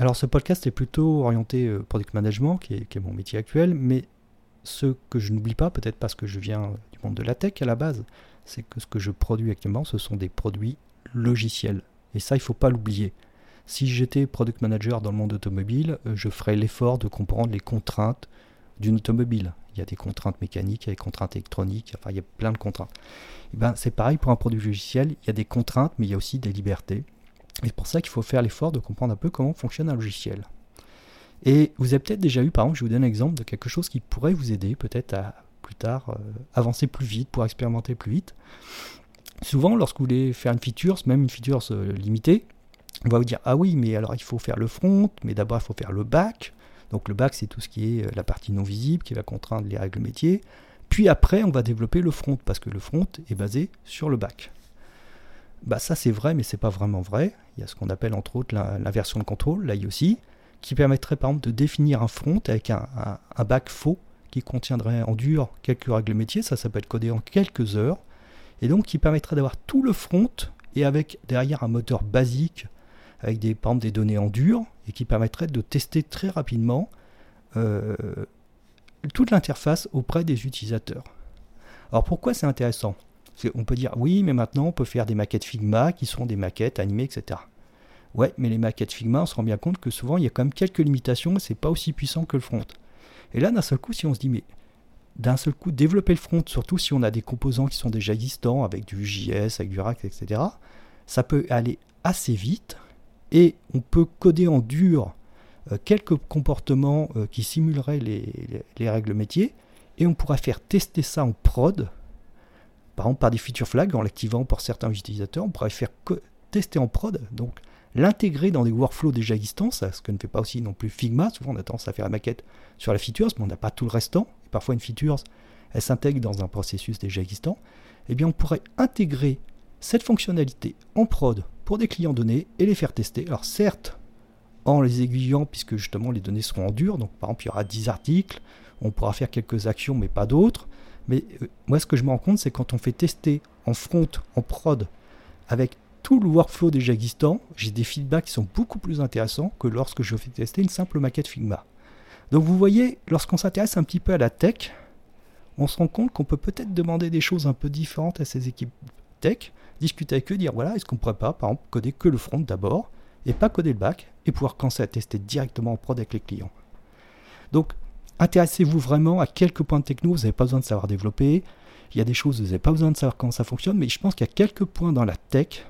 Alors ce podcast est plutôt orienté euh, product management, qui est, mon métier actuel, mais ce que je n'oublie pas, peut-être parce que je viens du monde de la tech à la base, c'est que ce que je produis actuellement, ce sont des produits logiciels. Et ça, il ne faut pas l'oublier. Si j'étais product manager dans le monde automobile, euh, je ferais l'effort de comprendre les contraintes d'une automobile. Il y a des contraintes mécaniques, il y a des contraintes électroniques, enfin il y a plein de contraintes. Et ben, c'est pareil pour un produit logiciel, il y a des contraintes, mais il y a aussi des libertés. Et c'est pour ça qu'il faut faire l'effort de comprendre un peu comment fonctionne un logiciel. Et vous avez peut-être déjà eu, par exemple, je vous donne un exemple de quelque chose qui pourrait vous aider peut-être à plus tard euh, avancer plus vite, pour expérimenter plus vite. Souvent, lorsque vous voulez faire une feature, même une feature euh, limitée, on va vous dire ah oui, mais alors il faut faire le front, mais d'abord il faut faire le back. Donc le back, c'est tout ce qui est euh, la partie non visible qui va contraindre les règles métiers. Puis après, on va développer le front parce que le front est basé sur le back. Bah ça c'est vrai, mais c'est pas vraiment vrai. Il y a ce qu'on appelle entre autres l'inversion de contrôle, l'IOC, qui permettrait par exemple de définir un front avec un, back faux qui contiendrait en dur quelques règles métiers, ça, ça peut être codé en quelques heures, et donc qui permettrait d'avoir tout le front et avec derrière un moteur basique avec des, par exemple, des données en dur et qui permettrait de tester très rapidement euh, toute l'interface auprès des utilisateurs. Alors pourquoi c'est intéressant? On peut dire oui, mais maintenant on peut faire des maquettes Figma qui sont des maquettes animées, etc. Ouais, mais les maquettes Figma, on se rend bien compte que souvent il y a quand même quelques limitations et c'est pas aussi puissant que le front. Et là, d'un seul coup, si on se dit, mais d'un seul coup, développer le front, surtout si on a des composants qui sont déjà existants avec du JS, avec du Rack, etc., ça peut aller assez vite et on peut coder en dur euh, quelques comportements euh, qui simuleraient les, règles métiers et on pourra faire tester ça en prod, par exemple par des feature flags en l'activant pour certains utilisateurs, on pourrait faire tester en prod, donc l'intégrer dans des workflows déjà existants, ce que ne fait pas aussi non plus Figma, souvent on a tendance à faire la maquette sur la feature, mais on n'a pas tout le restant, et parfois une feature, elle s'intègre dans un processus déjà existant, eh bien on pourrait intégrer cette fonctionnalité en prod pour des clients donnés et les faire tester. Alors certes, en les aiguillant, puisque justement les données seront en dur, donc par exemple il y aura 10 articles, on pourra faire quelques actions mais pas d'autres. Mais euh, moi ce que je me rends compte, c'est quand on fait tester en front, en prod, avec tout le workflow déjà existant, j'ai des feedbacks qui sont beaucoup plus intéressants que lorsque je fais tester une simple maquette Figma. Donc vous voyez, lorsqu'on s'intéresse un petit peu à la tech, on se rend compte qu'on peut peut-être demander des choses un peu différentes à ces équipes tech, discuter avec eux, dire voilà, est-ce qu'on pourrait pas, par exemple, coder que le front d'abord, et pas coder le back, et pouvoir commencer à tester directement en prod avec les clients. Donc, intéressez-vous vraiment à quelques points de techno, vous n'avez pas besoin de savoir développer, il y a des choses, vous n'avez pas besoin de savoir comment ça fonctionne, mais je pense qu'il y a quelques points dans la tech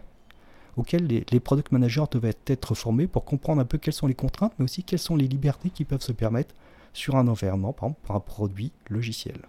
auxquels les, product managers devaient être formés pour comprendre un peu quelles sont les contraintes, mais aussi quelles sont les libertés qui peuvent se permettre sur un environnement, par exemple, pour un produit logiciel.